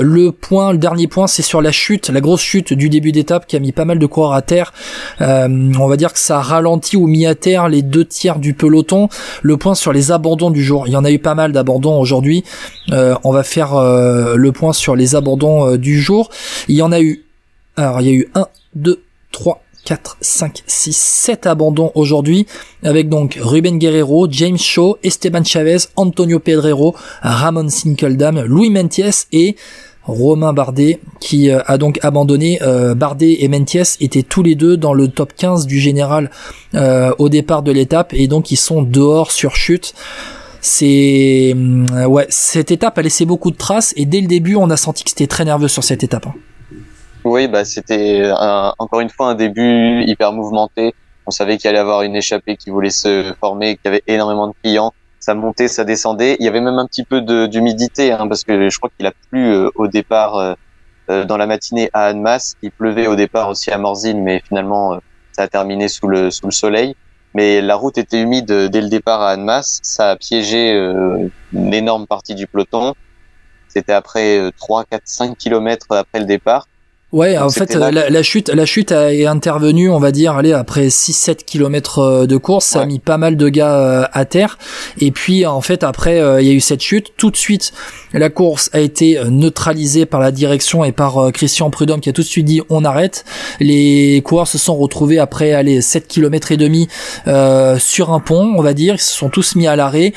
le point, le dernier point, c'est sur la chute, la grosse chute du début d'étape qui a mis pas mal de coureurs à terre. Euh, on va dire que ça a ralenti ou mis à terre les deux tiers du peloton. Le point sur les abandons du jour. Il y en a eu pas mal d'abandons aujourd'hui. Euh, on va faire euh, le point sur les abandons du jour. Il y en a eu. Alors il y a eu 1, 2, 3, 4, 5, 6, 7 abandons aujourd'hui, avec donc Ruben Guerrero, James Shaw, Esteban Chavez, Antonio Pedrero, Ramon Sinkeldam, Louis Mentiès et Romain Bardet qui euh, a donc abandonné. Euh, Bardet et Mentiès étaient tous les deux dans le top 15 du général euh, au départ de l'étape et donc ils sont dehors sur chute. C'est ouais, cette étape a laissé beaucoup de traces et dès le début on a senti que c'était très nerveux sur cette étape. Hein. Oui, bah c'était encore une fois un début hyper mouvementé. On savait qu'il allait y avoir une échappée qui voulait se former, qu'il y avait énormément de clients. Ça montait, ça descendait. Il y avait même un petit peu d'humidité, hein, parce que je crois qu'il a plu euh, au départ euh, euh, dans la matinée à Annemasse. Il pleuvait au départ aussi à Morzine, mais finalement ça a terminé sous le sous le soleil. Mais la route était humide dès le départ à Annemasse. Ça a piégé une énorme partie du peloton. C'était après 3, 4, 5 kilomètres après le départ. Ouais, en fait, la, chute, la chute est intervenue, on va dire, allez, après 6-7 kilomètres euh, de course, ça a mis pas mal de gars euh, à terre. Et puis, en fait, après, euh, il y a eu cette chute. Tout de suite, la course a été neutralisée par la direction et par Christian Prudhomme qui a tout de suite dit on arrête. Les coureurs se sont retrouvés après, allez, 7 kilomètres et demi sur un pont, on va dire. Ils se sont tous mis à l'arrêt.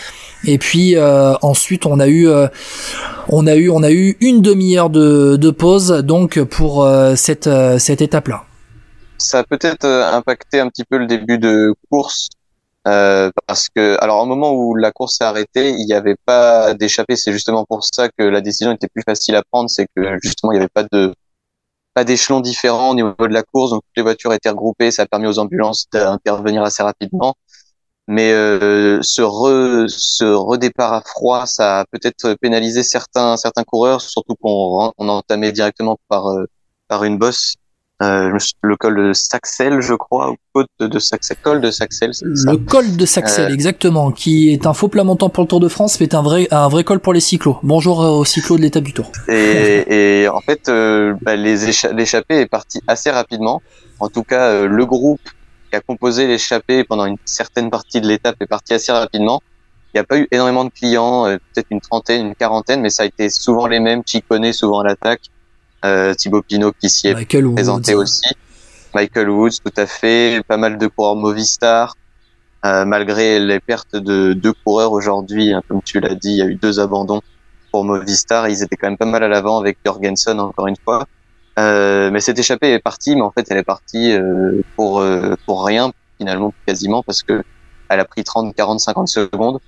Et puis ensuite, on a eu, on a eu, on a eu une demi-heure de, de pause, donc pour euh, cette, euh, cette étape-là Ça a peut-être euh, impacté un petit peu le début de course parce que, alors, au moment où la course s'est arrêtée, il n'y avait pas d'échappée. C'est justement pour ça que la décision était plus facile à prendre. C'est que justement, il n'y avait pas de pas d'échelons différents au niveau de la course. Donc, toutes les voitures étaient regroupées. Ça a permis aux ambulances d'intervenir assez rapidement. Mais euh, ce, re, ce redépart à froid, ça a peut-être pénalisé certains certains coureurs, surtout qu'on on entamé directement par par une bosse. Euh, le col de Saxel, je crois, ou côte de Saxel, col de Saxel. Le col de Saxel, euh, exactement, qui est un faux plat montant pour le Tour de France, mais est un vrai, un vrai col pour les cyclos. Bonjour aux cyclos de l'étape du Tour. Et, et en fait, euh, bah, l'échappée est partie assez rapidement. En tout cas, euh, le groupe qui a composé l'échappée pendant une certaine partie de l'étape est parti assez rapidement. Il n'y a pas eu énormément de clients, peut-être une trentaine, une quarantaine, mais ça a été souvent les mêmes, Chicone souvent à l'attaque, euh, Thibaut Pinot qui s'y est présenté aussi. Michael Woods, tout à fait. Pas mal de coureurs Movistar. Euh, malgré les pertes de deux coureurs aujourd'hui, hein, comme tu l'as dit, il y a eu deux abandons pour Movistar. Ils étaient quand même pas mal à l'avant avec Jorgensen encore une fois. Euh, mais cette échappée est partie, mais en fait elle est partie euh, pour euh, pour rien finalement quasiment parce que elle a pris 30, 40, 50 secondes.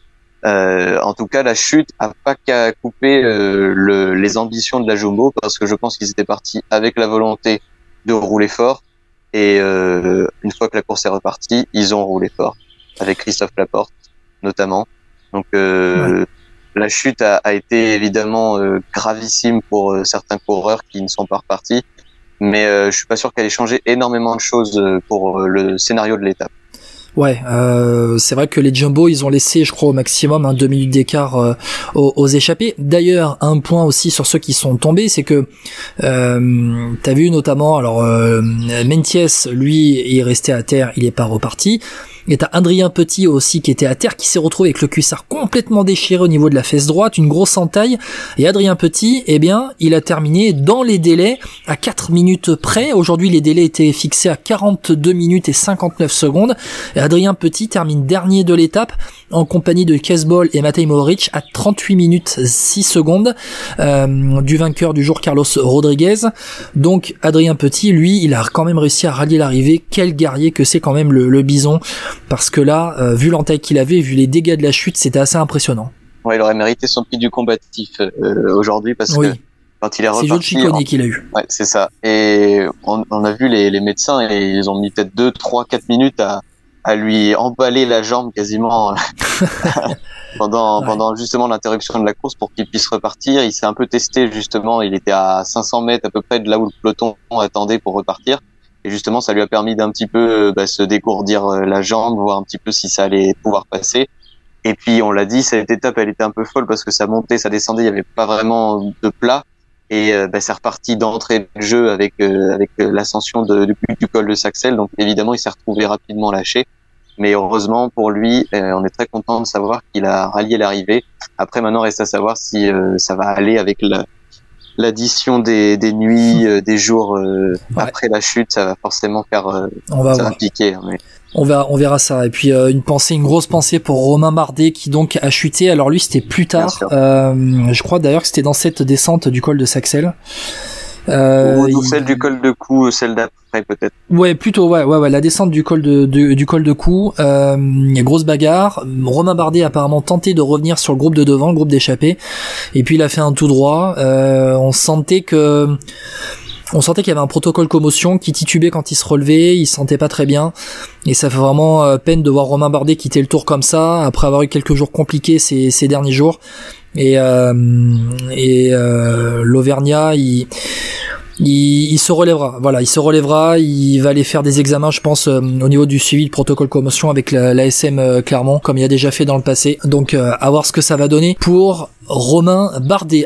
Euh, en tout cas, la chute a pas qu'à couper euh, le, les ambitions de la Jumbo parce que je pense qu'ils étaient partis avec la volonté de rouler fort et une fois que la course est repartie, ils ont roulé fort avec Christophe Laporte notamment. Donc la chute a, a été évidemment gravissime pour certains coureurs qui ne sont pas repartis, mais je suis pas sûr qu'elle ait changé énormément de choses pour le scénario de l'étape. Ouais, euh, c'est vrai que les Jumbo, ils ont laissé, je crois, au maximum un deux minutes d'écart euh, aux, échappés. D'ailleurs, un point aussi sur ceux qui sont tombés, c'est que euh, t'as vu notamment, alors euh, Mentiès, lui, est resté à terre, il est pas reparti. Et t'as Adrien Petit aussi qui était à terre, qui s'est retrouvé avec le cuissard complètement déchiré au niveau de la fesse droite, une grosse entaille. Et Adrien Petit, eh bien, il a terminé dans les délais à 4 minutes près. Aujourd'hui, les délais étaient fixés à 42 minutes et 59 secondes. Et Adrien Petit termine dernier de l'étape en compagnie de Kesbol et Matej Mohoric à 38 minutes 6 secondes euh, du vainqueur du jour Carlos Rodriguez. Donc Adrien Petit, lui, il a quand même réussi à rallier l'arrivée. Quel guerrier que c'est quand même le, bison. Parce que là, euh, vu l'entaille qu'il avait, vu les dégâts de la chute, c'était assez impressionnant. Ouais, il aurait mérité son prix du combatif euh, aujourd'hui parce que quand il est reparti, c'est qu'il a eu. Ouais, c'est ça. Et on, a vu les, les médecins et ils ont mis peut-être 2, 3, 4 minutes à, à lui emballer la jambe quasiment pendant pendant justement l'interruption de la course pour qu'il puisse repartir. Il s'est un peu testé justement. Il était à 500 mètres à peu près de là où le peloton attendait pour repartir. Et justement, ça lui a permis d'un petit peu bah, se dégourdir euh, la jambe, voir un petit peu si ça allait pouvoir passer. Et puis, on l'a dit, cette étape, elle était un peu folle parce que ça montait, ça descendait, il n'y avait pas vraiment de plat. Et bah, c'est reparti d'entrée de jeu avec avec l'ascension du col de Saxel. Donc évidemment, il s'est retrouvé rapidement lâché. Mais heureusement pour lui, on est très content de savoir qu'il a rallié l'arrivée. Après, maintenant, reste à savoir si ça va aller avec la, l'addition des, des nuits, euh, des jours euh, après la chute, ça va forcément faire, euh, on va ça va piquer. Hein, mais... On verra, on verra ça. Et puis une pensée, une grosse pensée pour Romain Bardet qui donc a chuté. Alors lui, c'était plus tard. je crois d'ailleurs que c'était dans cette descente du col de Saxel. Euh, Ou celle du col de cou, celle d'après peut-être. Ouais, plutôt ouais, ouais, ouais, la descente du col de, du col de cou, euh, grosse bagarre. Romain Bardet a apparemment tenté de revenir sur le groupe de devant, le groupe d'échappée, et puis il a fait un tout droit. Euh, on sentait que on sentait qu'il y avait un protocole commotion qui titubait quand il se relevait, il se sentait pas très bien et ça fait vraiment euh, peine de voir Romain Bardet quitter le tour comme ça après avoir eu quelques jours compliqués ces, derniers jours et euh, euh, il se relèvera. Voilà, il se relèvera. Il va aller faire des examens, je pense, euh, au niveau du suivi de protocole commotion avec la, SM euh, Clermont, comme il a déjà fait dans le passé. Donc, à voir ce que ça va donner pour Romain Bardet.